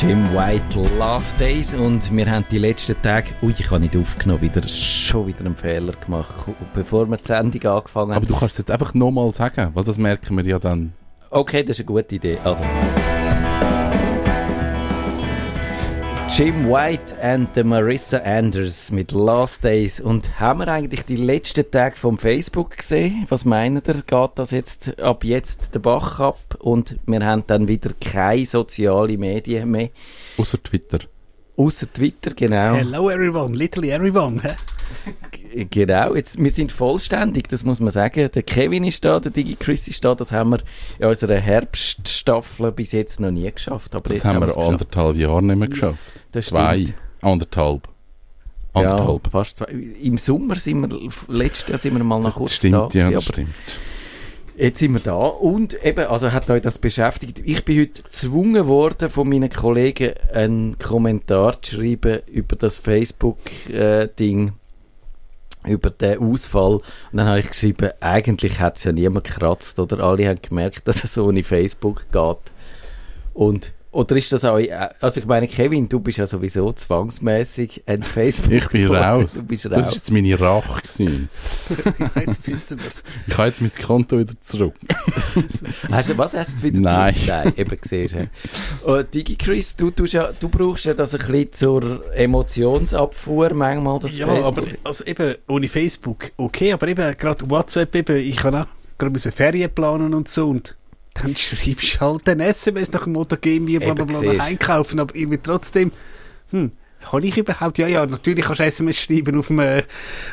Jim White Last Days und wir haben die letzten Tage, ui, ich habe nicht aufgenommen, wieder, schon wieder einen Fehler gemacht, bevor wir die Sendung angefangen haben. Aber du kannst es jetzt einfach nochmal sagen, weil das merken wir ja dann. Okay, das ist eine gute Idee. Also. Jim White and the Marissa Anders mit Last Days. Und haben wir eigentlich die letzten Tage vom Facebook gesehen? Was meint ihr? Geht das jetzt ab jetzt den Bach ab? Und wir haben dann wieder keine sozialen Medien mehr. Außer Twitter. Außer Twitter, genau. Hello everyone, literally everyone. Genau, jetzt, wir sind vollständig, das muss man sagen. Der Kevin ist da, der Digi Chris ist da, das haben wir in unserer Herbststaffel bis jetzt noch nie geschafft. Aber das jetzt haben wir anderthalb Jahre nicht mehr geschafft. Das zwei, stimmt. anderthalb. Anderthalb. Ja, fast zwei. Im Sommer sind wir, letztes Jahr sind wir mal noch kurz das stimmt, da ja, das stimmt. Jetzt sind wir da und eben, also hat euch das beschäftigt. Ich bin heute gezwungen worden, von meinen Kollegen einen Kommentar zu schreiben über das Facebook-Ding, über den Ausfall. Und dann habe ich geschrieben, eigentlich hat es ja niemand gekratzt oder alle haben gemerkt, dass es ohne Facebook geht. Und oder ist das auch, also ich meine, Kevin, du bist ja sowieso zwangsmäßig ein facebook Ich bin raus. Du bist Das raus. war jetzt meine Rache. gewesen. jetzt wissen wir es. Ich habe jetzt mein Konto wieder zurück. Hast du, was hast du jetzt wieder Nein. zurück? Nein, eben gesehen. Oh, Digi Chris, du, tust ja, du brauchst ja das ein bisschen zur Emotionsabfuhr manchmal, das Ja, Facebook. aber also eben ohne Facebook okay, aber eben gerade WhatsApp eben, ich kann auch gerade müssen Ferien planen und so und dann schreibst du halt ein SMS nach dem Motto, geh mir bla bla einkaufen, aber irgendwie trotzdem, hm, kann ich überhaupt, ja, ja, natürlich kannst du SMS schreiben auf einem,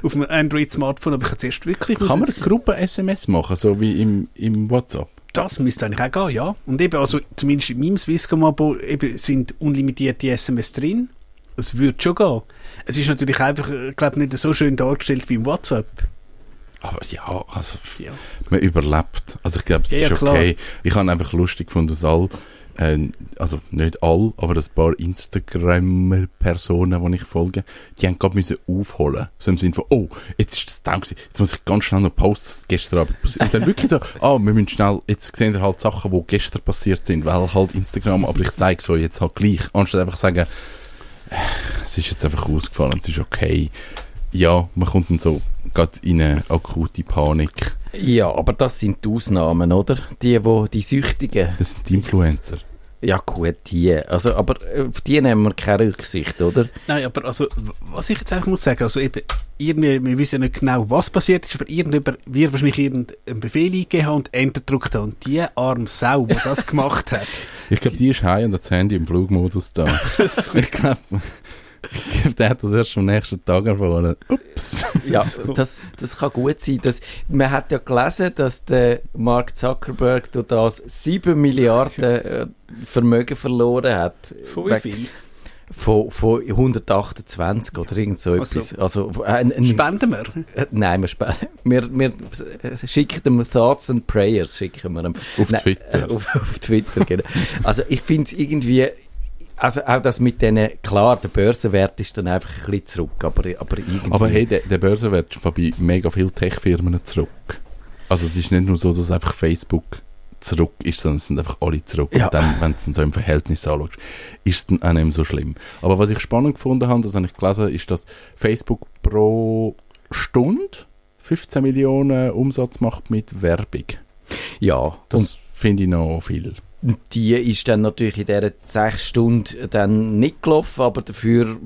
auf einem Android-Smartphone, aber ich kann zuerst wirklich Kann man Gruppen-SMS machen, so wie im, im WhatsApp? Das müsste eigentlich auch gehen, ja. Und eben, also zumindest in meinem Swisscom-Abo eben sind unlimitierte SMS drin. Es würde schon gehen. Es ist natürlich einfach, ich glaube nicht so schön dargestellt wie im WhatsApp. Aber ja, also Ja. man überlebt. Also ich glaube, es Ja, ist ja, klar. okay. Ich habe einfach lustig gefunden, dass all, äh, also nicht all, aber ein paar Instagram-Personen, die ich folge, die haben gerade müssen aufholen. So im Sinne von, oh, jetzt ist das down gewesen. Jetzt muss ich ganz schnell noch posten, was gestern Abend passiert Und dann wirklich so, ah, wir müssen schnell, jetzt sehen wir halt Sachen, die gestern passiert sind, weil halt Instagram, aber ich zeige so jetzt halt gleich. Anstatt einfach sagen, äh, es ist jetzt einfach ausgefallen, es ist okay. Ja, man kommt dann so gerade in eine akute Panik. ja, aber das sind die Ausnahmen, oder? Die, wo, die Süchtigen. Das sind die Influencer. Ja gut, die. Also, aber auf die nehmen wir keine Rücksicht, oder? Nein, aber also, was ich jetzt einfach muss sagen, also eben, irgendwie, wir wissen nicht genau, was passiert ist, aber irgendjemand wird wahrscheinlich irgendeinen Befehl eingegeben haben und Enter gedrückt haben. Und die arme Sau, die das gemacht hat, Ich glaube, die ist heim und hat das Handy im Flugmodus da. ich glaube, der hat das erst am nächsten Tag erfahren. Ups. Ja, das, das kann gut sein. Das, man hat ja gelesen, dass der Mark Zuckerberg durch das 7 Milliarden äh, Vermögen verloren hat. von wie viel? Von, von 128 oder irgend so Also, etwas. Also, äh, ein, ein, Spenden wir? äh, nein, wir, spe- wir, wir schicken dem Thoughts and Prayers. Schicken wir ihm. Auf Nein, Twitter. Äh, auf, auf Twitter, genau. Also ich finde es irgendwie, also auch das mit denen, klar, der Börsenwert ist dann einfach ein bisschen zurück, aber, aber irgendwie... Aber hey, der, der Börsenwert ist bei mega vielen Tech-Firmen zurück. Also es ist nicht nur so, dass einfach Facebook zurück ist, sondern es sind einfach alle zurück. Ja. Und dann, wenn du es so im Verhältnis anschaust, ist es dann auch nicht so schlimm. Aber was ich spannend gefunden habe, das habe ich gelesen, ist, dass Facebook pro Stunde 15 Millionen Umsatz macht mit Werbung. ja, Das finde ich noch viel. Die ist dann natürlich in dieser sechs Stunden dann nicht gelaufen, aber dafür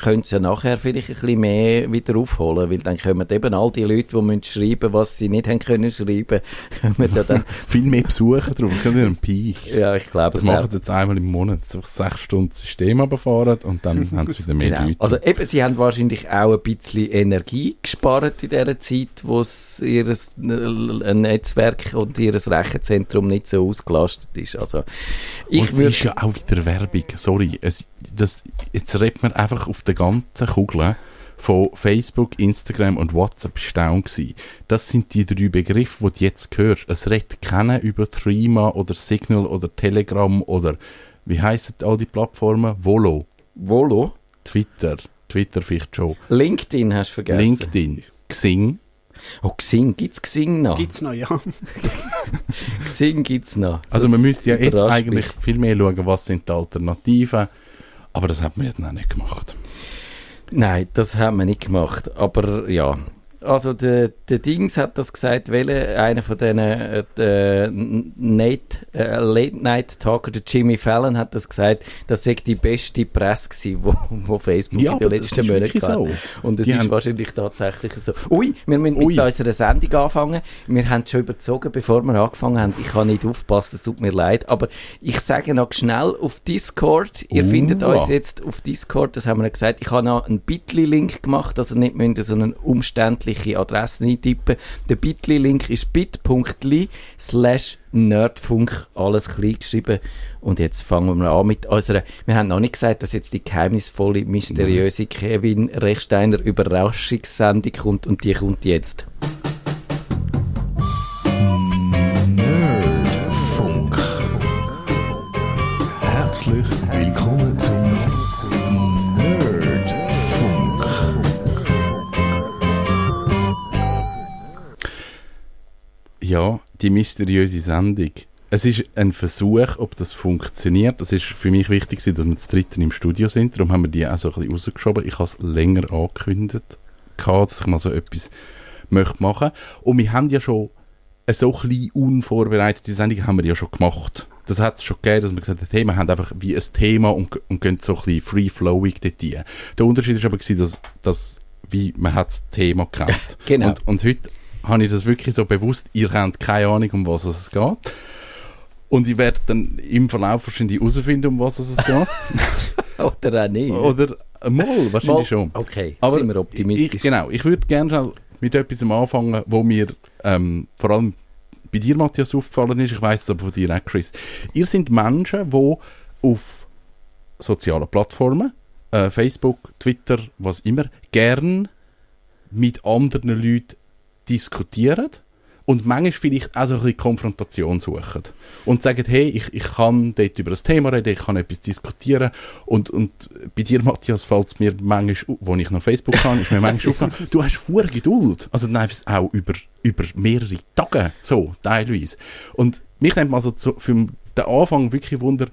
können sie ja nachher vielleicht ein bisschen mehr wieder aufholen, weil dann kommen eben all die Leute, die müssen schreiben, was sie nicht haben können schreiben, kommen ja dann, Viel mehr Besucher drauf. Ich habe einen Peak. ja, ich glaube, Das machen sie jetzt einmal im Monat. So sechs Stunden System runterfahren und dann haben sie wieder mehr Genau. Leute. Also eben, sie haben wahrscheinlich auch ein bisschen Energie gespart in dieser Zeit, wo ihr Netzwerk und ihr Rechenzentrum nicht so ausgelastet ist. Also ich und es ist ja auch wieder Werbung. Sorry, es, das, jetzt redet man einfach auf der ganzen Kugel von Facebook, Instagram und WhatsApp ist down gewesen. Das sind die drei Begriffe, die du jetzt hörst. Es redet keiner über Threema oder Signal oder Telegram oder wie heissen all die Plattformen? Volo, Volo, Twitter, Twitter vielleicht schon, LinkedIn hast du vergessen. LinkedIn, Xing, Oh, Xing, gibt's Xing noch? Gibt's noch, ja. Xing gibt's noch. Also Das man müsste ja jetzt eigentlich mich. viel mehr schauen, was sind die Alternativen. Aber das hat man jetzt noch nicht gemacht. Nein, das haben wir nicht gemacht. Aber ja. Also der, der Dings hat das gesagt, welcher einer von diesen äh, äh, Nate, äh, Late Night Talker, der Jimmy Fallon, hat das gesagt, das sei die beste Presse gewesen, wo, wo Facebook Ja, in den letzten Monaten so. Und es Die ist wahrscheinlich tatsächlich so. Ui, wir müssen Ui. mit unserer Sendung anfangen. Wir haben schon überzogen, bevor wir angefangen haben. Ich habe nicht aufgepasst, es tut mir leid. Aber ich sage noch schnell auf Discord. Ihr Uh. findet uns jetzt auf Discord, das haben wir ja gesagt. Ich habe noch einen Bitly-Link gemacht, also nicht müsst ihr so eine umständliche Adresse eintippen. Der Bitly-Link ist bit.ly slash Nerdfunk, alles klein geschrieben. Und jetzt fangen wir an mit unserer, wir haben noch nicht gesagt, dass jetzt die geheimnisvolle, mysteriöse Kevin Rechsteiner Überraschungssendung kommt und die kommt jetzt. Ja, die mysteriöse Sendung. Es ist ein Versuch, ob das funktioniert. Das ist für mich wichtig, dass wir zu dritten im Studio sind. Darum haben wir die auch so ein bisschen rausgeschoben. Ich habe es länger angekündigt, dass ich mal so etwas möchte machen. Und wir haben ja schon eine so klein unvorbereitete Sendung haben wir ja schon gemacht. Das hat es schon gegeben, dass wir gesagt haben, hey, wir haben einfach wie ein Thema und, und gehen so ein bisschen free-flowing dort rein. Der Unterschied ist aber gewesen, dass, dass wie man hat das Thema kennt. Genau. Und, und heute habe ich das wirklich so bewusst, ihr habt keine Ahnung, um was es geht. Und ich werde dann im Verlauf wahrscheinlich herausfinden, um was es geht. Oder auch nicht. Oder mal, wahrscheinlich Mal- schon. Okay, Aber sind wir optimistisch. Ich, genau, ich würde gerne mit etwas anfangen, wo mir ähm, vor allem bei dir, Matthias, aufgefallen ist. Ich weiß es aber von dir auch, Chris. Ihr seid Menschen, die auf sozialen Plattformen, äh, Facebook, Twitter, was immer, gern mit anderen Leuten diskutieren und manchmal vielleicht auch so ein bisschen Konfrontation suchen. Und sagen, hey, ich, ich kann dort über das Thema reden, ich kann etwas diskutieren. Und, und bei dir, Matthias, fällt es mir manchmal, wo ich noch Facebook habe, ist mir manchmal aufgefallen, du hast vor Geduld. Also dann einfach auch über, über mehrere Tage, so, teilweise. Und mich nimmt also zu, für den Anfang wirklich Wunder,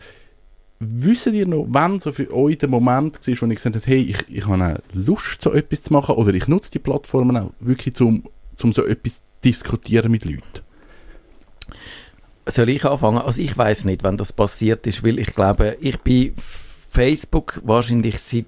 Wisst ihr noch, wann so für euch der Moment war, wo ich gesagt habe, hey, ich, ich habe Lust, so etwas zu machen, oder ich nutze die Plattformen auch wirklich, zum, zum so etwas zu diskutieren mit Leuten? Soll ich anfangen? Also ich weiß nicht, wann das passiert ist, weil ich glaube, ich bin Facebook wahrscheinlich seit,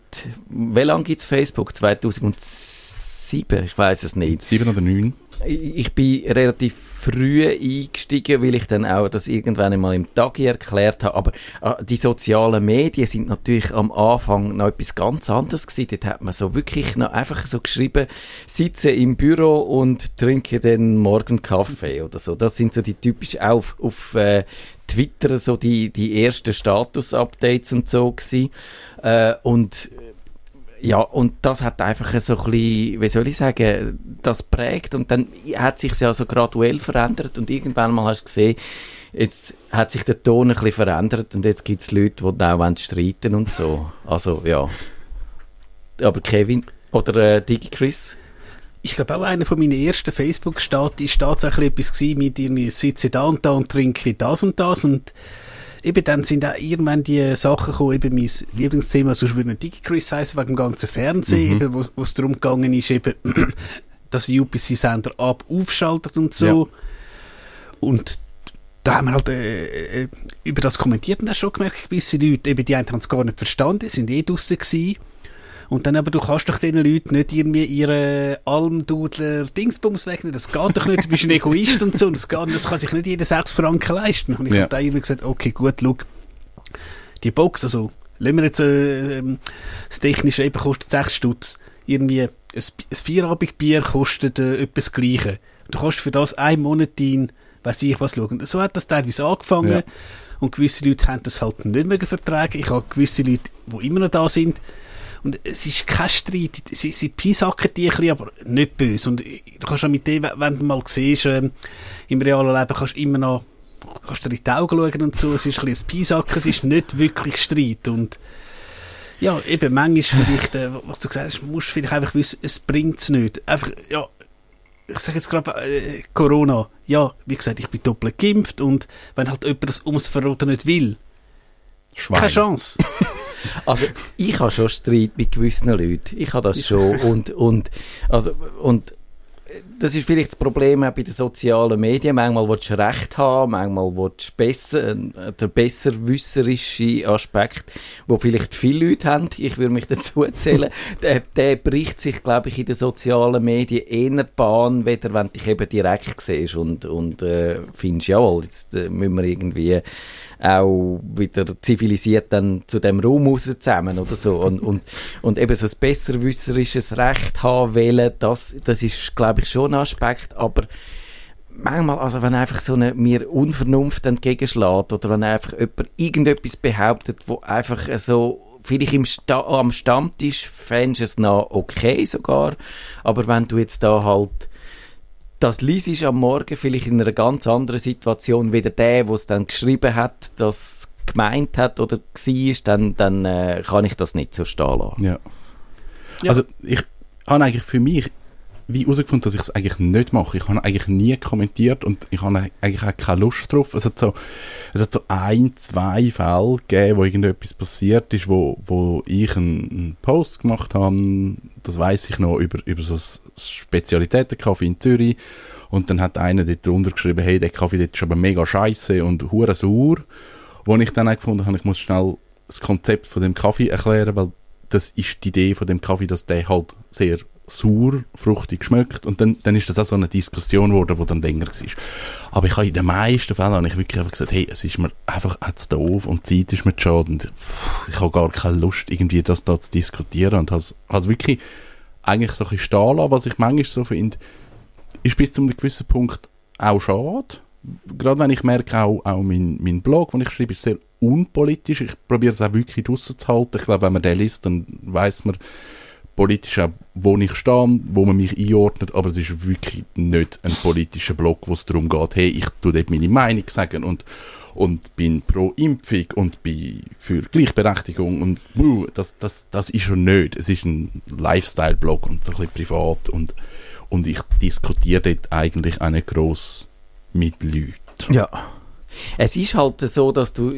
wie lange gibt es Facebook? 2007? Ich weiß es nicht. Sieben oder neun? Ich ich bin relativ früh eingestiegen, weil ich dann auch das irgendwann einmal im Tagi erklärt habe. Aber äh, die sozialen Medien sind natürlich am Anfang noch etwas ganz anderes gewesen. Dort hat man so wirklich noch einfach so geschrieben, sitze im Büro und trinke den morgen Kaffee oder so. Das sind so die typisch auf, auf äh, Twitter so die, die ersten Status-Updates und so gewesen. Äh, und ja, und das hat einfach so ein bisschen, wie soll ich sagen, das prägt und dann hat sich ja so graduell verändert und irgendwann mal hast du gesehen, jetzt hat sich der Ton ein bisschen verändert und jetzt gibt es Leute, die da auch streiten und so. Also, ja. Aber Kevin oder äh, Digi Chris? Ich glaube auch einer von meinen ersten Facebook-Stati ist tatsächlich etwas mit irgendwie sitze da und da und trinke das und das und eben dann sind auch irgendwann die Sachen gekommen, eben mein Lieblingsthema, sonst würde nicht DigiChris heißen, wegen dem ganzen Fernsehen, eben, wo es darum gegangen ist, eben, dass UPC-Sender ab aufschaltet und so. Und da haben wir halt äh, äh, über das kommentiert und dann schon gemerkt, gewisse Leute, eben die einen haben es gar nicht verstanden, sind eh draussen gewesen. Und dann aber, du kannst doch diesen Leuten nicht irgendwie ihre Almdudler Dingsbums wegnehmen. Das geht doch nicht, du bist ein Egoist und so. Und das, geht, das kann sich nicht jeder 6 Franken leisten. Und ich Ja. habe dann irgendwie gesagt, okay, gut, schau, die Box, also, lassen wir jetzt, äh, das Technische eben kostet 6 Stutz. Irgendwie, ein, ein Vierabendbier kostet äh, etwas das Gleiche. Du kannst für das einen Monat dein, weiss ich was, schauen. So hat das teilweise angefangen. Ja. Und gewisse Leute haben das halt nicht mehr vertragen. Ich habe gewisse Leute, die immer noch da sind. Und es ist kein Streit. Sie, sie pisacken die ein bisschen, aber nicht böse. Und du kannst auch mit dem, wenn du mal siehst, ähm, im realen Leben kannst du immer noch, kannst dir in die Augen schauen und so. Es ist ein bisschen ein Pisacken, es ist nicht wirklich Streit. Und ja, eben, manchmal vielleicht, äh, was du gesagt hast, musst du vielleicht einfach wissen, es bringt es nicht. Einfach, ja, ich sage jetzt gerade äh, Corona, ja, wie gesagt, ich bin doppelt geimpft und wenn halt jemand das ums Verroten nicht will, Schwein. keine Chance. Also ich habe schon Streit mit gewissen Leuten. Ich habe das schon. Und, und, also, und das ist vielleicht das Problem bei den sozialen Medien. Manchmal willst du Recht haben, manchmal willst du besser, äh, der besserwisserische Aspekt, wo vielleicht viele Leute haben, ich würde mich dazu zählen, der, der bricht sich, glaube ich, in den sozialen Medien eher Bahn, weder wenn du dich eben direkt siehst und, und äh, findest, jawohl, jetzt äh, müssen wir irgendwie auch wieder zivilisiert dann zu dem Raum raus zusammen oder so. Und, und, und eben so ein besserwisserisches Recht haben wollen, das, das ist, glaube ich, schon ein Aspekt, aber manchmal, also wenn einfach so eine mir Unvernunft entgegenschlägt oder wenn einfach jemand irgendetwas behauptet, wo einfach so vielleicht im Sta am Stammtisch fändest du es noch okay sogar, aber wenn du jetzt da halt das liest am Morgen vielleicht in einer ganz anderen Situation wie der, der es dann geschrieben hat, das gemeint hat oder war, dann, dann äh, kann ich das nicht so stehen lassen. Ja. Ja. Also ich habe eigentlich für mich wie herausgefunden, dass ich es eigentlich nicht mache. Ich habe eigentlich nie kommentiert und ich habe eigentlich auch keine Lust drauf. Es hat so, es hat so ein, zwei Fälle gegeben, wo irgendetwas passiert ist, wo, wo ich einen, einen Post gemacht habe, das weiß ich noch, über, über so ein Spezialitätencafé in Zürich und dann hat einer dort drunter geschrieben, hey, der Kaffee dort ist aber mega scheiße und hure sauer. Wo ich dann auch gefunden habe, ich muss schnell das Konzept von dem Kaffee erklären, weil das ist die Idee von dem Kaffee, dass der halt sehr sauer, fruchtig schmeckt und dann, dann ist das auch so eine Diskussion geworden, die dann länger war. Aber ich habe in den meisten Fällen habe ich wirklich einfach gesagt, hey, es ist mir einfach zu doof und die Zeit ist mir zu schade und ich habe gar keine Lust, irgendwie das da zu diskutieren und habe es wirklich eigentlich so ein bisschen stehen lassen, was ich manchmal so finde, ist bis zu einem gewissen Punkt auch schade. Gerade wenn ich merke, auch, auch mein, mein Blog, den ich schreibe, ist sehr unpolitisch. Ich probiere es auch wirklich rauszuhalten. Ich glaube, wenn man den liest, dann weiß man politisch auch, wo ich stehe, wo man mich einordnet, aber es ist wirklich nicht ein politischer Blog, wo es darum geht, hey, ich tue dort meine Meinung sagen und, und bin pro Impfung und bin für Gleichberechtigung und das, das, das ist schon nicht. Es ist ein Lifestyle-Blog und so ein bisschen privat und, und ich diskutiere dort eigentlich nicht gross mit Leuten. Ja. Es ist halt so, dass du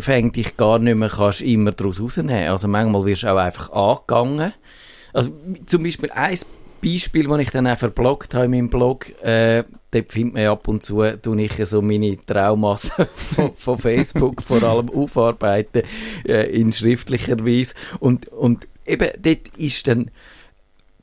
Fängt dich gar nicht mehr kannst immer daraus rausnehmen. Also manchmal wirst du auch einfach angegangen. Also zum Beispiel ein Beispiel, das ich dann auch verblockt habe in meinem Blog, äh, dort findet man ab und zu, tue ich so meine Traumas von, von Facebook vor allem aufarbeiten äh, in schriftlicher Weise. Und, und eben dort ist dann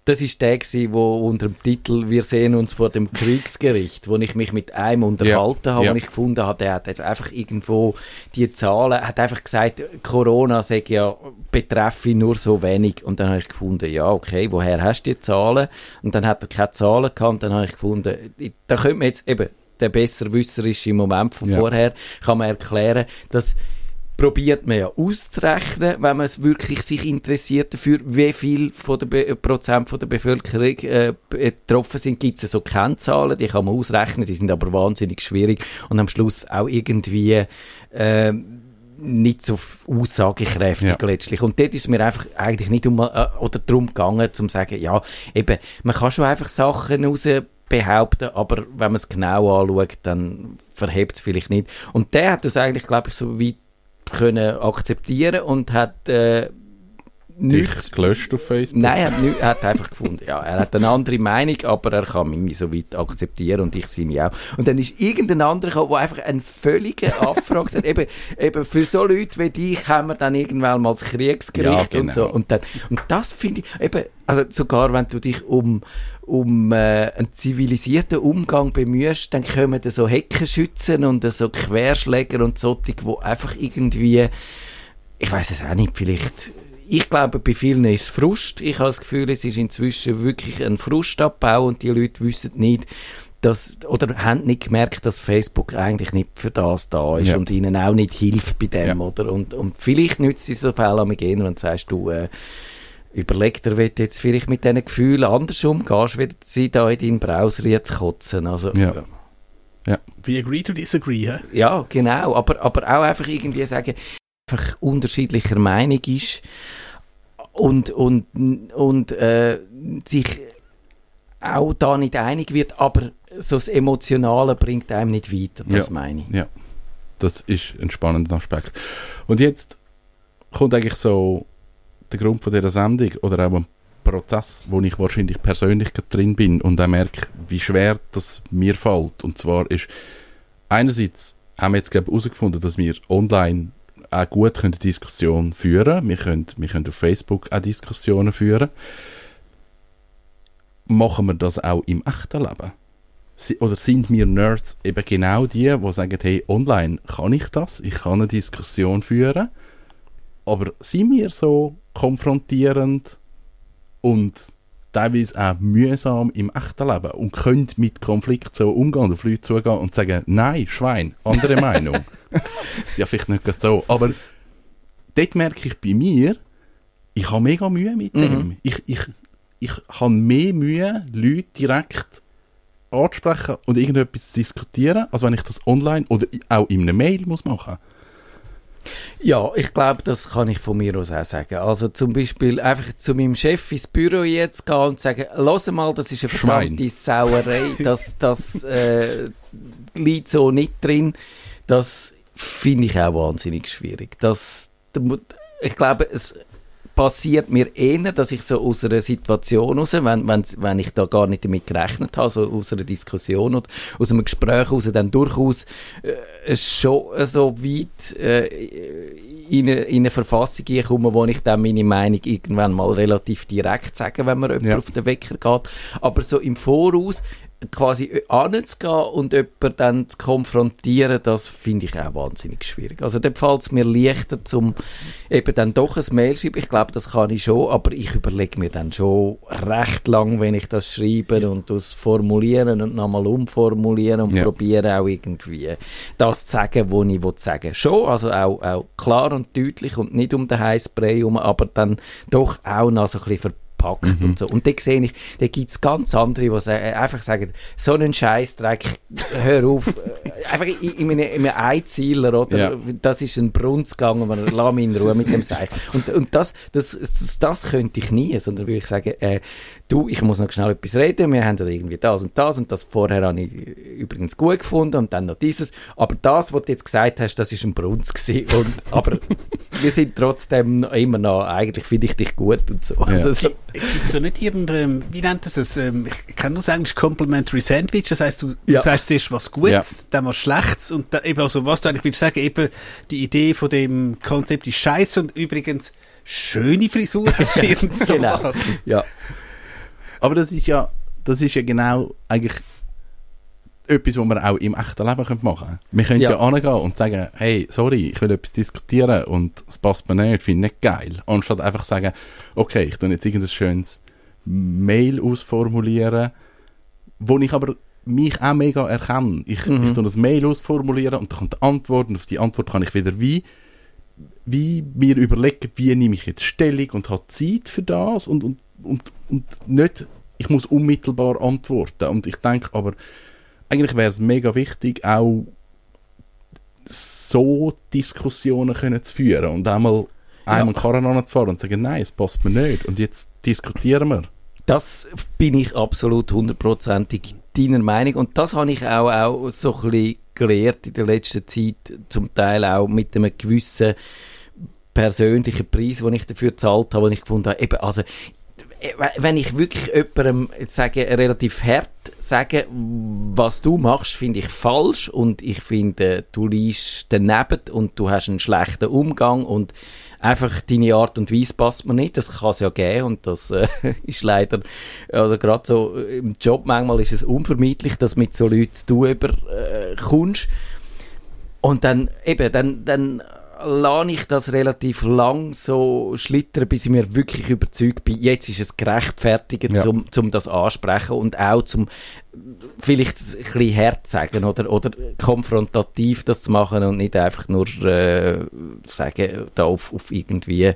das ist der gewesen, wo unter dem Titel «Wir sehen uns vor dem Kriegsgericht», wo ich mich mit einem unterhalten habe, ja. wo ich gefunden habe, der hat jetzt einfach irgendwo die Zahlen, hat einfach gesagt, Corona sei ja betreffe nur so wenig. Und dann habe ich gefunden, ja, okay, woher hast du die Zahlen? Und dann hat er keine Zahlen gehabt und dann habe ich gefunden, da könnte man jetzt eben der besserwisserische Moment von Ja. vorher, kann man erklären, dass probiert man ja auszurechnen, wenn man es wirklich sich interessiert dafür, wie viel von der Be Prozent von der Bevölkerung äh, betroffen sind. Gibt es so Kennzahlen, die kann man ausrechnen, die sind aber wahnsinnig schwierig und am Schluss auch irgendwie äh, nicht so aussagekräftig Ja. letztlich. Und dort ist mir einfach eigentlich nicht um, äh, oder darum gegangen, zum zu sagen, ja, eben, man kann schon einfach Sachen raus behaupten, aber wenn man es genau anschaut, dann verhebt es vielleicht nicht. Und der hat das eigentlich, glaube ich, so weit können akzeptieren und hat äh, nichts gelöscht auf Facebook? Nein, er hat, nicht, er hat einfach gefunden, ja, er hat eine andere Meinung, aber er kann mich so weit akzeptieren und ich seine auch. Und dann ist irgendein anderer gekommen, der einfach einen völligen Affront gesagt hat, eben, eben für so Leute wie dich haben wir dann irgendwann mal das Kriegsgericht Ja, und so. genau. Und, dann, und das finde ich, eben, also sogar wenn du dich um, um äh, einen zivilisierten Umgang bemühst, dann kommen da so Heckenschützen und so Querschläger und solche, die einfach irgendwie, ich weiß es auch nicht, vielleicht ich glaube, bei vielen ist es Frust. Ich habe das Gefühl, es ist inzwischen wirklich ein Frustabbau und die Leute wissen nicht, dass, oder haben nicht gemerkt, dass Facebook eigentlich nicht für das da ist Ja. und ihnen auch nicht hilft bei dem, Ja. oder? Und, und vielleicht nützt es so Fälle am eher und sagst du, äh, überleg dir, wie du jetzt vielleicht mit diesen Gefühlen anders umgehst, wie sie da in deinen Browser jetzt kotzen. Also, Ja. We agree to disagree, hä? ja, genau. Aber, aber auch einfach irgendwie sagen, einfach unterschiedlicher Meinung ist und, und, und äh, sich auch da nicht einig wird, aber so das Emotionale bringt einem nicht weiter, das Ja. meine ich. Ja, das ist ein spannender Aspekt. Und jetzt kommt eigentlich so Grund von dieser Sendung oder auch ein Prozess, wo ich wahrscheinlich persönlich drin bin und auch merke, wie schwer das mir fällt. Und zwar ist, einerseits haben wir jetzt herausgefunden, dass wir online auch gut können Diskussionen führen Wir können, wir können auf Facebook auch Diskussionen führen. Machen wir das auch im echten Leben? Oder sind wir Nerds eben genau die, die sagen, hey, online kann ich das, ich kann eine Diskussion führen, aber sind wir so konfrontierend und teilweise auch mühsam im echten Leben und können mit Konflikt so umgehen, auf Leute zugehen und sagen, nein, Schwein, andere Meinung. ja, vielleicht nicht gerade so, aber dort merke ich bei mir, ich habe mega Mühe mit dem. Ich, ich, ich habe mehr Mühe, Leute direkt anzusprechen und irgendetwas zu diskutieren, als wenn ich das online oder auch in einer Mail muss machen. Ja, ich glaube, das kann ich von mir aus auch sagen. Also zum Beispiel einfach zu meinem Chef ins Büro jetzt gehen und sagen, lass mal, das ist eine Schwein. verdammte Sauerei, das, das äh, liegt so nicht drin. Das finde ich auch wahnsinnig schwierig. Das, ich glaube, es passiert mir eher, dass ich so aus einer Situation raus, wenn, wenn, wenn ich da gar nicht damit gerechnet habe, so aus einer Diskussion oder aus einem Gespräch raus, dann durchaus äh, schon so weit äh, in, eine, in eine Verfassung komme, wo ich dann meine Meinung irgendwann mal relativ direkt sage, wenn mir jemand Ja. auf den Wecker geht. Aber so im Voraus quasi anzugehen und jemanden dann zu konfrontieren, das finde ich auch wahnsinnig schwierig. Also dort fällt es mir leichter, zum eben dann doch ein Mail schreiben. Ich glaube, das kann ich schon, aber ich überlege mir dann schon recht lang, wenn ich das schreibe und das formulieren und nochmal umformulieren und Ja. probiere auch irgendwie das zu sagen, was ich will sagen Schon, also auch, auch klar und deutlich und nicht um den heißen Brei herum, aber dann doch auch noch so ein bisschen verpackt und so. Und da sehe ich, da gibt es ganz andere, die sagen, einfach sagen, so einen Scheißdreck, hör auf. Äh, einfach in, in, einem, in einem Einzieler, oder? Ja. Das ist ein Brunz gegangen, man lass mich in Ruhe mit dem Seich. Und, und das, das, das, das könnte ich nie, sondern würde ich sagen, äh, du, ich muss noch schnell etwas reden, wir haben da irgendwie das und das und das vorher habe ich übrigens gut gefunden und dann noch dieses, aber das, was du jetzt gesagt hast, das ist ein Brunz gewesen. Und, aber wir sind trotzdem immer noch, eigentlich finde ich dich gut und so. Also, so Gibt es da nicht irgendein, wie nennt das es? Ähm, ich kann nur sagen, Complimentary Sandwich. Das heißt, du, Ja. sagst zuerst was Gutes, Ja. dann was Schlechtes und da, eben, also was du eigentlich willst sagen, eben die Idee von dem Konzept ist scheiße und übrigens schöne Frisur. Irgend Genau. ja. Aber das ist ja, das ist ja genau eigentlich etwas, was wir auch im echten Leben können machen können. Wir können ja, Ja. angehen und sagen, hey, sorry, ich will etwas diskutieren und es passt mir nicht, finde ich nicht geil. Anstatt einfach sagen, okay, ich tue jetzt irgendein schönes Mail ausformulieren, wo ich aber mich auch mega erkenne. Ich, Mhm. ich tue das Mail ausformulieren und dann kommt die Antwort und auf die Antwort kann ich wieder wie wie mir überlegen, wie nehme ich jetzt Stellung und habe Zeit für das und, und, und, und nicht, ich muss unmittelbar antworten. Und ich denke aber, eigentlich wäre es mega wichtig, auch so Diskussionen können zu führen und einmal einem Karren anzufahren und zu sagen, nein, es passt mir nicht. Und jetzt diskutieren wir. Das bin ich absolut hundertprozentig deiner Meinung. Und das habe ich auch, auch so ein bisschen gelernt in der letzten Zeit, zum Teil auch mit einem gewissen persönlichen Preis, den ich dafür gezahlt habe, wo ich gefunden habe, eben, also wenn ich wirklich jemandem jetzt sage, relativ hart sage, was du machst, finde ich falsch und ich finde, du liegst daneben und du hast einen schlechten Umgang und einfach deine Art und Weise passt mir nicht. Das kann es ja geben und das äh, ist leider, also gerade so äh, im Job manchmal ist es unvermeidlich, dass mit so Leuten zu tun äh. Und dann eben, dann, dann lasse ich das relativ lang so schlittern, bis ich mir wirklich überzeugt bin, jetzt ist es gerechtfertigt, Ja. um, um das ansprechen und auch zum vielleicht ein bisschen hart sagen oder, oder konfrontativ das zu machen und nicht einfach nur äh, sagen, da auf, auf irgendwie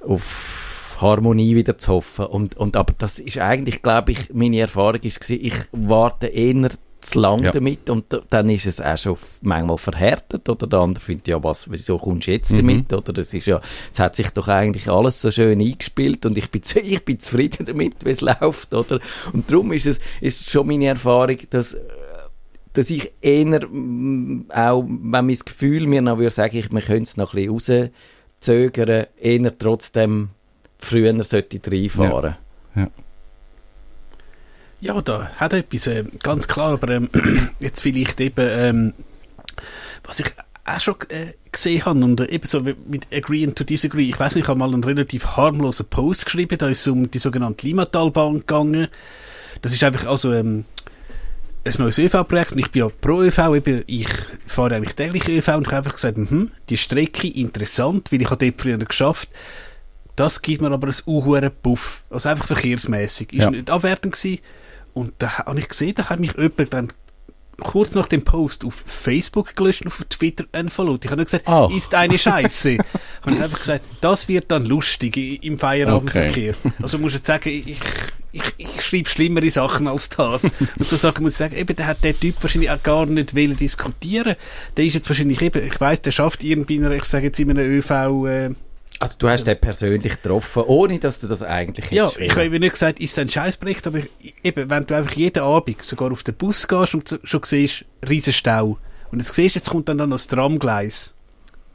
auf Harmonie wieder zu hoffen. Und, und, aber das ist eigentlich, glaube ich, meine Erfahrung ist gewesen, ich warte eher zu lang Ja. damit und da- dann ist es auch schon manchmal verhärtet oder der andere findet, ja was, wieso kommst du jetzt damit oder das ist ja, es hat sich doch eigentlich alles so schön eingespielt und ich bin, ich bin zufrieden damit, wie es läuft, oder? Und darum ist es, ist schon meine Erfahrung, dass dass ich eher auch, wenn mein Gefühl mir noch würde sagen, ich, man könnte es noch ein bisschen rauszögern, eher trotzdem früher sollte reinfahren. Ja, da hat etwas, äh, ganz klar, aber ähm, jetzt vielleicht eben, ähm, was ich auch schon äh, gesehen habe und eben so mit Agreeing to Disagree, ich weiß nicht, ich habe mal einen relativ harmlosen Post geschrieben, da ist es um die sogenannte Limatalbahn gegangen. Das ist einfach also ähm, ein neues ÖV-Projekt und ich bin ja pro ÖV, eben, ich fahre eigentlich täglich ÖV und ich habe einfach gesagt, mhm, die Strecke interessant, weil ich habe dort früher geschafft das gibt mir aber ein unhuren Puff. Also einfach verkehrsmäßig. Ist Ja. nicht abwertend gewesen. Und da habe ich gesehen, da hat mich jemand dann kurz nach dem Post auf Facebook gelöscht und auf Twitter unfollowed. Ich habe nur gesagt, Ach. ist eine Scheiße. habe ich einfach gesagt, das wird dann lustig im Feierabendverkehr. Also muss jetzt sagen, ich, ich, ich schreibe schlimmere Sachen als das. Und so Sachen muss ich sagen, eben, der hat der Typ wahrscheinlich auch gar nicht wollen diskutieren. Der ist jetzt wahrscheinlich eben, ich weiss, der schafft irgendwie in einer, ich sage jetzt in einem ÖV, äh, Also du hast den persönlich getroffen, ohne dass du das eigentlich Ja, hättest ich habe eben nicht gesagt, ist es ein Scheißbericht, aber ich- eben, wenn du einfach jeden Abend sogar auf den Bus gehst und schon siehst, riesen Stau, und jetzt siehst, jetzt kommt dann noch das Tramgleis,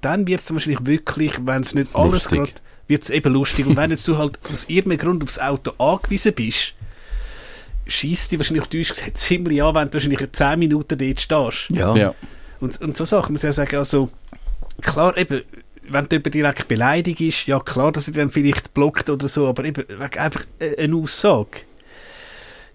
dann wird es wahrscheinlich wirklich, wenn es nicht alles gerade, wird es eben lustig. Und wenn jetzt du halt aus irgendeinem Grund aufs Auto angewiesen bist, schießt dich wahrscheinlich auf Deutsch gesagt ziemlich an, wenn du wahrscheinlich 10 Minuten dort stehst. Ja. Ja. Und, und so Sachen muss ich ja sagen, also, klar, eben, wenn jemand direkt beleidigt ist, ja klar, dass er dann vielleicht blockt oder so, aber eben, einfach äh, eine Aussage.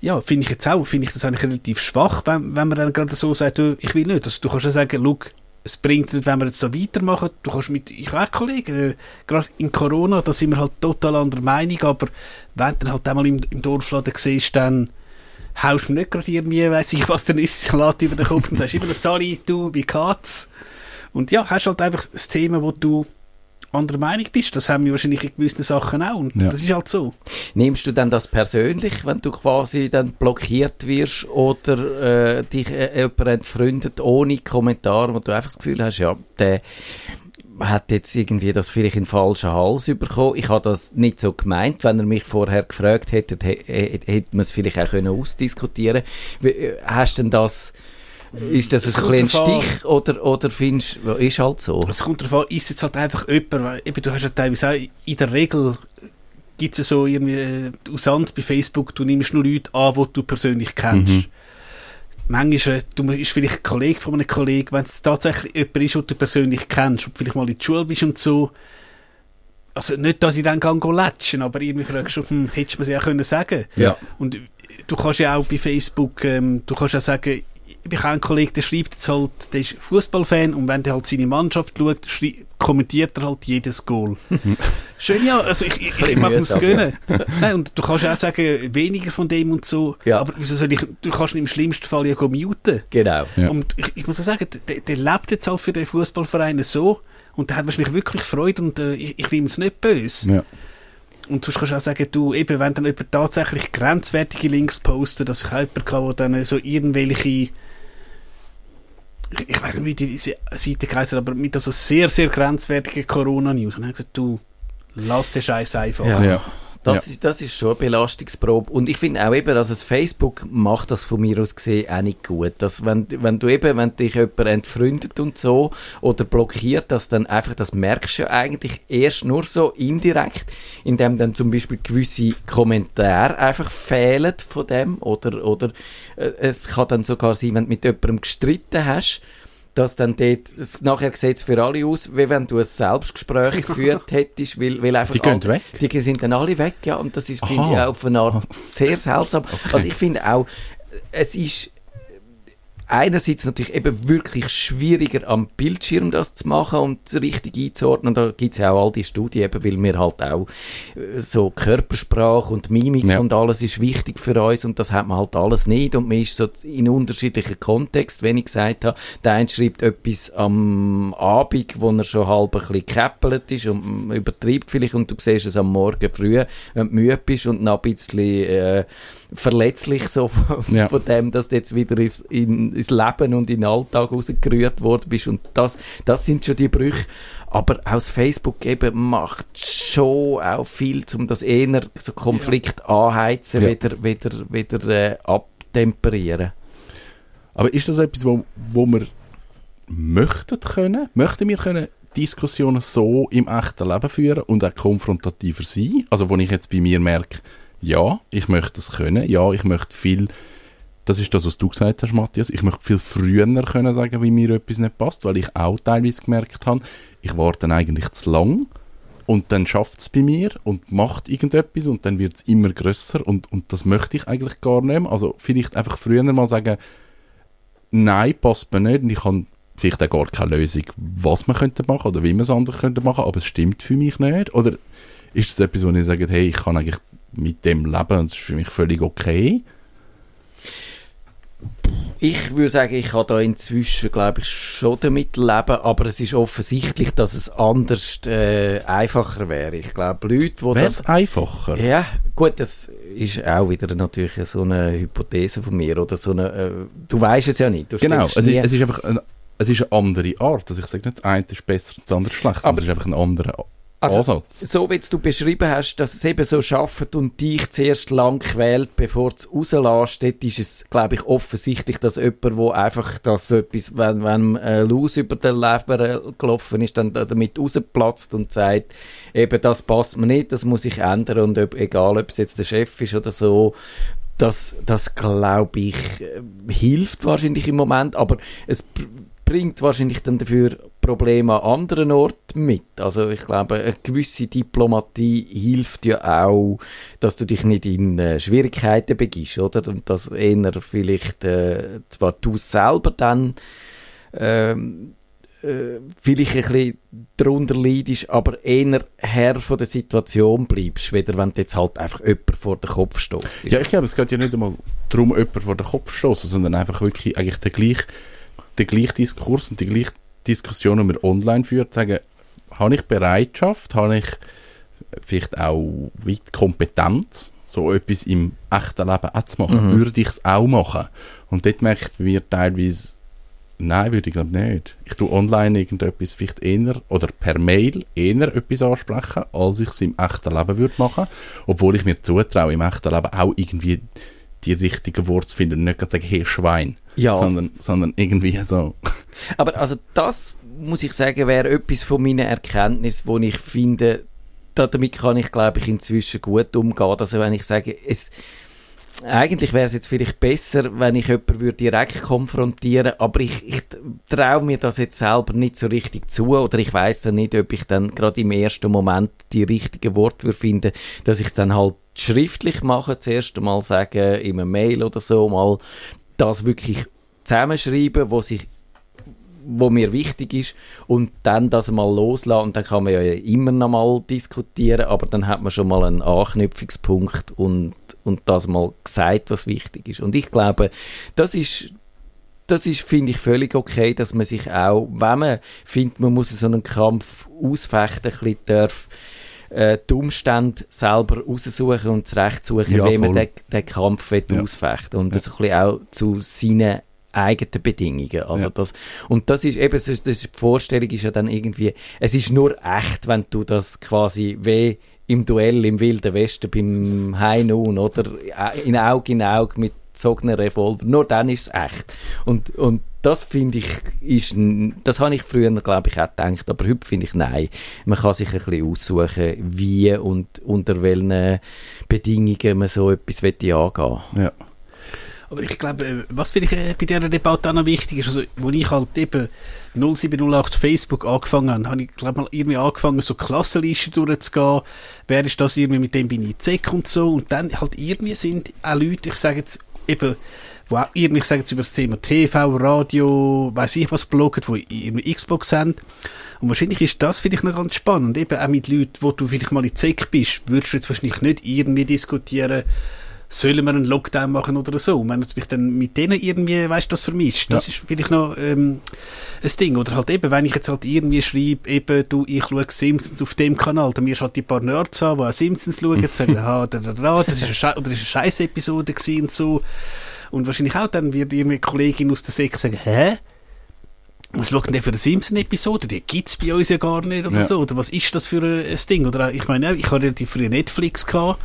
Ja, finde ich jetzt auch, finde ich das eigentlich relativ schwach, wenn, wenn man dann gerade so sagt, du, ich will nicht. Also, du kannst ja sagen, schau, es bringt nicht, wenn wir jetzt so weitermachen. Du kannst mit, ich auch Kollegen, äh, gerade in Corona, da sind wir halt total anderer Meinung, aber wenn du dann halt einmal im, im Dorfladen siehst, dann haust du mir nicht gerade irgendwie, weiss ich was, den Salat über den Kopf und sagst immer sorry, du, wie Katz. Und ja, hast halt einfach das Thema, wo du anderer Meinung bist. Das haben wir wahrscheinlich in gewissen Sachen auch. Und Ja. das ist halt so. Nimmst du dann das persönlich, wenn du quasi dann blockiert wirst oder äh, dich äh, jemand entfreundet ohne Kommentar, wo du einfach das Gefühl hast, ja, der hat jetzt irgendwie das vielleicht in den falschen Hals bekommen. Ich habe das nicht so gemeint. Wenn er mich vorher gefragt hätte, hä- hä- hätte man es vielleicht auch können ausdiskutieren können. Hast du denn das... Ist das Es ein, ein. Stich oder, oder findest du, ist halt so? Es kommt darauf an, ist jetzt halt einfach jemand, weil eben, du hast ja teilweise auch, in der Regel gibt es ja so irgendwie, äh, Usant bei Facebook, du nimmst nur Leute an, die du persönlich kennst. Mhm. Manchmal äh, du bist vielleicht ein Kollege von einem Kollegen, wenn es tatsächlich jemand ist, den du persönlich kennst und vielleicht mal in die Schule bist und so, also nicht, dass ich dann kann go latschen, aber irgendwie fragst du, hm, hättest du mir es ja können sagen Ja. Und du kannst ja auch bei Facebook, ähm, du kannst ja sagen, ich habe einen Kollegen, der schreibt jetzt halt, der ist Fußballfan und wenn der halt seine Mannschaft schaut, kommentiert er halt jedes Goal. Schön, ja, also ich, ich, ich mag mühsam, gönnen. Nein, und du kannst ja auch sagen, weniger von dem und so, Ja. aber wieso soll ich, du kannst ihn im schlimmsten Fall ja go muten. Genau. Ja. Und ich, ich muss ja sagen, der, der lebt jetzt halt für den Fußballverein so und der hat wahrscheinlich wirklich Freude und äh, ich, ich nehme es nicht böse. Ja. Und sonst kannst du auch sagen, du, eben, wenn dann jemand tatsächlich grenzwertige Links postet, dass ich auch jemanden hatte, der dann so irgendwelche, ich, ich weiß nicht, wie die Seite heißt, aber mit also sehr, sehr grenzwertigen Corona-News. Und dann habe ich gesagt, du, lass den Scheiß einfach. Ja. Ja. Das, ist, das ist schon eine Belastungsprobe. Und ich finde auch eben, dass das Facebook macht das von mir aus gesehen auch nicht gut. Dass wenn, wenn du eben, wenn dich jemand entfreundet und so oder blockiert, dass dann einfach, das merkst du ja eigentlich erst nur so indirekt, indem dann zum Beispiel gewisse Kommentare einfach fehlen von dem oder, oder äh, es kann dann sogar sein, wenn du mit jemandem gestritten hast, dass dann dort, es, nachher sieht es für alle aus, wie wenn du ein Selbstgespräch geführt hättest, weil, weil einfach Die gehen alle- weg? Die sind dann alle weg, ja, und das ist, finde ich, auch auf eine Art sehr seltsam. Also ich finde auch, es ist, einerseits natürlich eben wirklich schwieriger am Bildschirm das zu machen und richtig einzuordnen. Da gibt es ja auch all die Studien, eben, weil wir halt auch äh, so Körpersprache und Mimik Ja. und alles ist wichtig für uns und das hat man halt alles nicht und man ist so in unterschiedlichen Kontext, wenn ich gesagt habe, der eine schreibt etwas am Abend, wo er schon halb ein bisschen gekäppelt ist und übertreibt vielleicht und du siehst es am Morgen früh, wenn du müde bist und noch ein bisschen äh, verletzlich so von, Ja. von dem, dass du jetzt wieder ins, in, ins Leben und in den Alltag rausgerührt worden bist und das, das sind schon die Brüche. Aber aus Facebook eben macht schon auch viel, um das eher so Konflikt anheizen, Ja. wieder, wieder, wieder äh, abtemperieren. Aber ist das etwas, wo, wo wir möchten können? Möchten wir können Diskussionen so im echten Leben führen und auch konfrontativer sein? Also wo ich jetzt bei mir merke, ja, ich möchte das können, ja, ich möchte viel, das ist das, was du gesagt hast, Matthias, ich möchte viel früher können sagen, wie mir etwas nicht passt, weil ich auch teilweise gemerkt habe, ich warte eigentlich zu lang und dann schafft es bei mir und macht irgendetwas und dann wird es immer grösser und, und das möchte ich eigentlich gar nicht mehr. Also vielleicht einfach früher mal sagen, nein, passt mir nicht und ich habe vielleicht auch gar keine Lösung, was man könnte machen oder wie man es anders könnte machen, aber es stimmt für mich nicht. Oder ist es etwas, wo ich sage, hey, ich kann eigentlich mit dem leben und es ist für mich völlig okay? Ich würde sagen, ich kann da inzwischen, glaube ich, schon damit leben, aber es ist offensichtlich, dass es anders äh, einfacher wäre. Ich glaube, Leute, die Wäre das einfacher? Ja, gut, das ist auch wieder natürlich so eine Hypothese von mir oder so eine. Äh, du weißt es ja nicht. Genau, es, nie- ist- es ist einfach eine, es ist eine andere Art. Also ich sage nicht, das eine ist besser, das andere ist schlechter. Aber- es ist einfach ein anderer Also, Ansatz. so wie du beschrieben hast, dass es eben so schafft und dich zuerst lang quält, bevor du es rauslässt, dort ist es, glaube ich, offensichtlich, dass jemand, wo einfach das so etwas, wenn, wenn ein Laus über den Leber äh, gelaufen ist, dann da- damit rausplatzt und sagt, eben, das passt mir nicht, das muss ich ändern und ob, egal, ob es jetzt der Chef ist oder so, das, das glaube ich, äh, hilft wahrscheinlich im Moment, aber es bringt wahrscheinlich dann dafür Probleme an anderen Orten mit. Also ich glaube, eine gewisse Diplomatie hilft ja auch, dass du dich nicht in äh, Schwierigkeiten begibst, oder? Und dass eher vielleicht äh, zwar du selber dann ähm, äh, vielleicht ein bisschen darunter leidest, aber eher Herr von der Situation bleibst, weder wenn du jetzt halt einfach jemand vor den Kopf stoßt. Ja, ich glaube, es geht ja nicht einmal darum, jemanden vor den Kopf stoßen, sondern einfach wirklich eigentlich den gleichen den gleichen Diskurs und die gleiche Diskussion, die wir online führen, zu sagen, habe ich Bereitschaft, habe ich vielleicht auch wie die Kompetenz, so etwas im echten Leben auch zu machen? Mhm. Würde ich es auch machen? Und dort merke ich bei mir teilweise, nein, würde ich glaube nicht. Ich tue online irgendetwas vielleicht eher oder per Mail eher etwas ansprechen, als ich es im echten Leben würde machen. Obwohl ich mir zutraue, im echten Leben auch irgendwie die richtigen Worte zu finden und nicht sagen, hey Schwein, Ja. sondern, sondern irgendwie so. Aber also das, muss ich sagen, wäre etwas von meinen Erkenntnissen, wo ich finde, da, damit kann ich, glaube ich, inzwischen gut umgehen. Also wenn ich sage, es, eigentlich wäre es jetzt vielleicht besser, wenn ich jemanden würde direkt konfrontieren aber ich, ich traue mir das jetzt selber nicht so richtig zu oder ich weiß dann nicht, ob ich dann gerade im ersten Moment die richtigen Worte würde finden, dass ich es dann halt schriftlich mache, zuerst einmal sagen, in einem Mail oder so, mal das wirklich zusammenschreiben, wo sich wo mir wichtig ist und dann das mal loslassen und dann kann man ja immer noch mal diskutieren, aber dann hat man schon mal einen Anknüpfungspunkt und, und das mal gesagt, was wichtig ist. Und ich glaube, das ist das ist, finde ich, völlig okay, dass man sich auch, wenn man findet, man muss so einen Kampf ausfechten, ein bisschen darf, äh, die Umstände selber raussuchen und zurechtsuchen, Ja, wie man den, den Kampf will Ja. ausfechten und Ja. das ein bisschen auch zu seinen eigenen Bedingungen. Also Ja. das, und das ist eben, das ist, das ist, die Vorstellung ist ja dann irgendwie, es ist nur echt, wenn du das quasi wie im Duell im Wilden Westen beim High Noon oder in Auge in Auge mit gezogener Revolver, nur dann ist es echt. Und, und das finde ich, ist, das habe ich früher, glaube ich, auch gedacht, aber heute finde ich, nein, man kann sich ein bisschen aussuchen, wie und unter welchen Bedingungen man so etwas will angehen Ja. Aber ich glaube, äh, was vielleicht äh, bei dieser Debatte auch noch wichtig ist, also, wo ich halt eben 0708 Facebook angefangen habe, habe ich, glaube mal irgendwie angefangen, so Klassenlisten durchzugehen. Wer ist das irgendwie, mit dem bin ich Zeck und so. Und dann halt irgendwie sind auch Leute, ich sage jetzt eben, wo auch irgendwie, ich sage jetzt über das Thema TV, Radio, weiß ich was, bloggen, wo irgendwie Xbox haben. Und wahrscheinlich ist das vielleicht noch ganz spannend. Eben auch mit Leuten, wo du vielleicht mal in Zeck bist, würdest du jetzt wahrscheinlich nicht irgendwie diskutieren, sollen wir einen Lockdown machen oder so. Und wenn du dich dann mit denen irgendwie, weißt du, das vermischt, das ist vielleicht noch ähm, ein Ding. Oder halt eben, wenn ich jetzt halt irgendwie schreibe, eben, du, ich schaue Simpsons auf dem Kanal, dann mir halt die paar Nerds an, die auch Simpsons schauen, sagen, ah, da, da, da, das ist eine, oder ist eine Scheiß-Episode gewesen und so. Und wahrscheinlich auch dann wird irgendwie Kollegin aus der Säcke sagen, hä? Was schaut denn für eine Simpson-Episode? Die gibt's bei uns ja gar nicht oder Ja. so. Oder was ist das für ein, ein Ding? Oder ich meine, ich hatte relativ früh Netflix gehabt.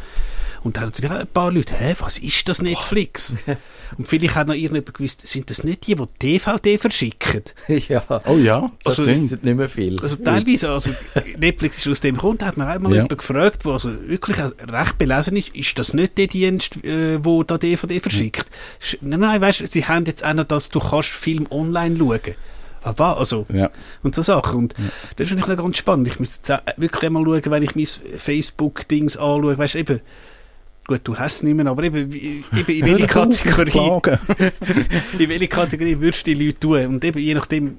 Und da haben natürlich auch ein paar Leute, hä, was ist das Netflix? und vielleicht hat noch irgendjemand gewusst, sind das nicht die, die DVD verschicken? ja, Oh ja, das das stimmt. nicht mehr viel. Also teilweise, also Netflix ist aus dem Grund, da hat man auch mal Ja. jemanden gefragt, der also wirklich recht belesen ist, ist das nicht der Dienst, äh, wo da DVD verschickt? Sch- Nein, nein, weißt du, sie haben jetzt auch noch das, du kannst Film online schauen. Ah, was? Also, Ja. und so Sachen. Und das finde ich noch ganz spannend. Ich müsste jetzt wirklich einmal schauen, wenn ich mein Facebook-Dings anschaue. Weißt du, eben, gut, du hast es nicht mehr, aber eben, eben in welche Kategorie, in welche Kategorie würdest du die Leute tun? Und eben, je nachdem,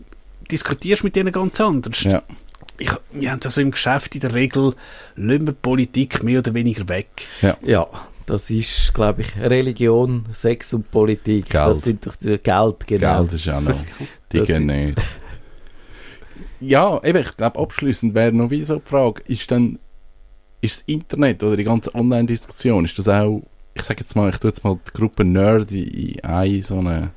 diskutierst du mit denen ganz anders. Ja. Ich, wir haben es also im Geschäft in der Regel, lassen wir Politik mehr oder weniger weg. Ja, das ist, glaube ich, Religion, Sex und Politik. Geld. Das sind doch die Geld, genau. Geld ist auch noch. Die gehen nicht. Ja, eben, ich glaube, abschließend wäre noch wie so die Frage, ist dann, ist das Internet oder die ganze Online-Diskussion, ist das auch, ich sage jetzt mal, ich tue jetzt mal die Gruppe Nerd in in eine so eine,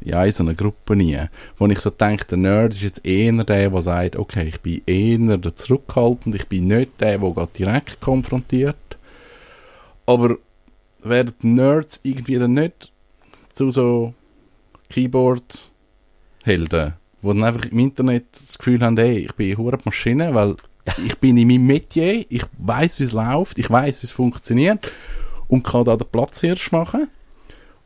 in eine so eine Gruppe rein, wo ich so denke, der Nerd ist jetzt eher der, der sagt, okay, ich bin eher der Zurückhaltend, ich bin nicht der, der direkt konfrontiert. Aber werden Nerds irgendwie dann nicht zu so Keyboard-Helden, die dann einfach im Internet das Gefühl haben, hey, ich bin eine Maschine, weil ich bin in meinem Metier, ich weiß, wie es läuft, ich weiß, wie es funktioniert und kann da den Platzhirsch machen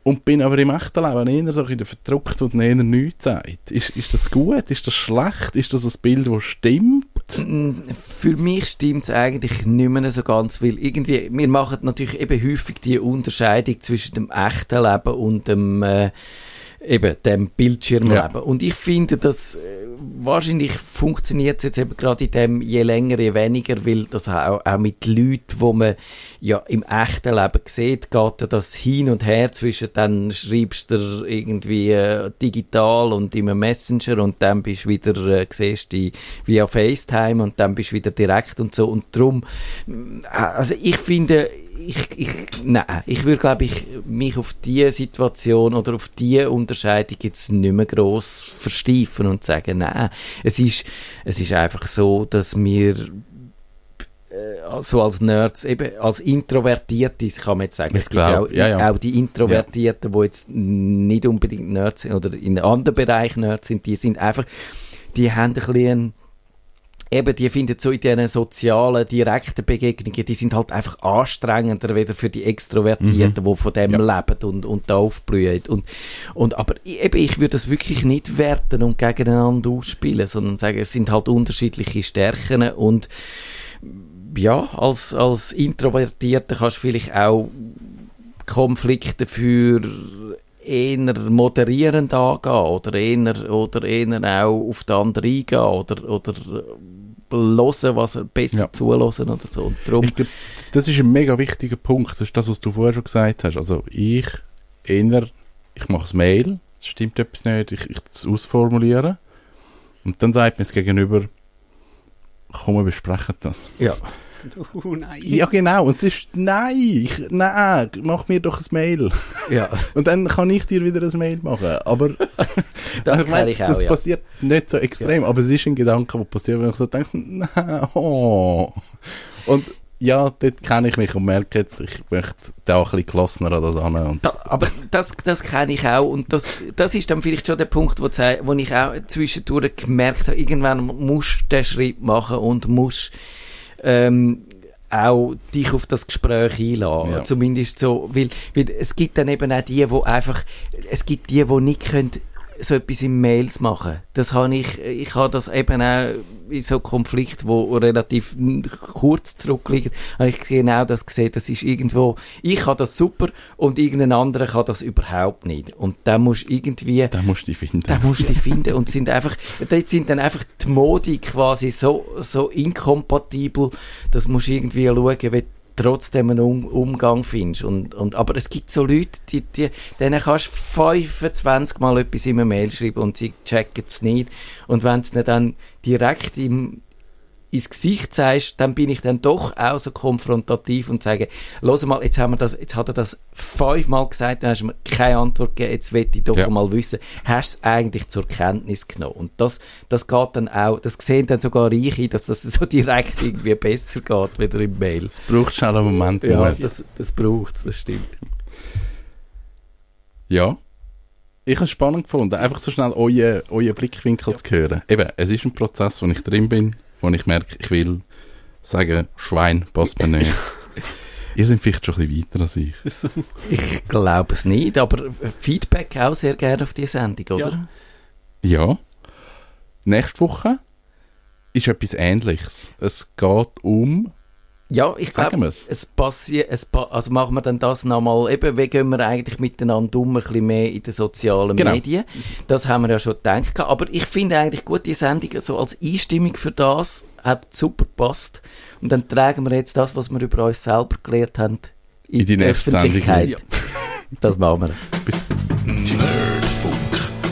und bin aber im echten Leben eher so in der verdruckt und eher nichts sagt. Ist, ist das gut? Ist das schlecht? Ist das ein Bild, das stimmt? Mm, Für mich stimmt es eigentlich nicht mehr so ganz, weil irgendwie, wir machen natürlich eben häufig die Unterscheidung zwischen dem echten Leben und dem, äh, eben, dem Bildschirmleben. Ja. Und ich finde, dass äh, wahrscheinlich funktioniert es jetzt eben gerade in dem je länger, je weniger, weil das auch, auch mit Leuten, wo man ja im echten Leben sieht, geht das hin und her zwischen, dann schreibst du irgendwie äh, digital und im Messenger und dann bist du wieder, äh, siehst du via FaceTime und dann bist du wieder direkt und so und drum, mm, also ich finde, ich, ich, nein, ich würde glaube ich mich auf diese Situation oder auf diese Unterscheidung jetzt nicht mehr gross versteifen und sagen, nein, es ist, es ist einfach so, dass wir äh, so als Nerds, eben als Introvertierte, kann man jetzt sagen. Ich es gibt glaub, auch, ja, ja. auch die Introvertierten, die jetzt nicht unbedingt Nerds sind oder in einem anderen Bereich Nerds sind, die sind einfach, die haben ein bisschen Eben, die finden so in diesen sozialen, direkten Begegnungen, die sind halt einfach anstrengender wieder für die Extrovertierten, die von dem leben und, und da aufblühen. Und, und, aber ich- eben, ich würde das wirklich nicht werten und gegeneinander ausspielen, sondern sagen, es sind halt unterschiedliche Stärken und ja, als, als Introvertierter kannst du vielleicht auch Konflikte für eher moderierend angehen oder eher, oder eher auch auf den anderen eingehen oder, oder hören, was er besser Ja. zulassen oder so. Und darum, Ich glaub, das ist ein mega wichtiger Punkt. Das ist das, was du vorher schon gesagt hast. Also ich, eher, ich mache das Mail, es stimmt etwas nicht, ich, ich das ausformuliere und dann sagt mir das Gegenüber, komm, wir besprechen das. ja. Oh nein. Ja, genau. Und es ist, nein, ich, nein, mach mir doch ein Mail. ja, Und dann kann ich dir wieder ein Mail machen. Aber das also, kenne ich auch, das ja. passiert nicht so extrem, aber es ist ein Gedanke, der passiert, wenn ich so denke, nein, oh. Und ja, dort kenne ich mich und merke jetzt, ich möchte da auch ein bisschen gelassener an das an. Und Da, aber das, das kenne ich auch und das, das ist dann vielleicht schon der Punkt, wo, wo ich auch zwischendurch gemerkt habe, irgendwann musst du den Schritt machen und musst ähm, auch dich auf das Gespräch einladen. Ja. Zumindest so, weil, weil es gibt dann eben auch die, wo einfach, es gibt die, wo nicht können so etwas in Mails machen. Das habe ich, ich habe das eben auch in so Konflikt, wo relativ kurz zurückliegen, habe ich genau das gesehen. Das ist irgendwo, ich habe das super und irgendein anderer kann das überhaupt nicht. Und da musst du irgendwie, Den musst du finden. da musst du finden und sind einfach, dort sind dann einfach die Modi quasi so, so inkompatibel, das musst du irgendwie schauen, du trotzdem einen um Umgang findest. Und, und, aber es gibt so Leute, die, die, denen kannst du 25 Mal etwas in eine Mail schreiben und sie checken es nicht. Und wenn es dann direkt im, ins Gesicht sagst, dann bin ich dann doch auch so konfrontativ und sage, los mal, jetzt, haben wir das, jetzt hat er das fünfmal gesagt, dann hast du mir keine Antwort gegeben, jetzt will ich doch Ja. mal wissen, hast du es eigentlich zur Kenntnis genommen? Und das, das geht dann auch, das sehen dann sogar Reiche, dass das so direkt irgendwie besser geht, wieder im Mail. Es braucht schnell einen Moment. Ja, Moment. das, das braucht es, das stimmt. Ja. Ich habe es spannend gefunden, einfach so schnell euren euer Blickwinkel zu hören. Eben, es ist ein Prozess, wo ich drin bin, wo ich merke, ich will sagen, Schwein passt mir nicht. Ihr seid vielleicht schon ein bisschen weiter als ich. Ich glaube es nicht, aber Feedback auch sehr gerne auf die Sendung, oder? Ja. Nächste Woche ist etwas Ähnliches. Es geht um, Ja, ich glaube, es, es passiert, es pa also machen wir dann das nochmal, eben, wie gehen wir eigentlich miteinander um, ein bisschen mehr in den sozialen Genau. Medien. Das haben wir ja schon gedacht, aber ich finde eigentlich gut, die Sendung so als Einstimmung für das hat super gepasst. Und dann tragen wir jetzt das, was wir über uns selber gelernt haben, in, In die die. Öffentlichkeit. Das machen wir. Nerdfunk.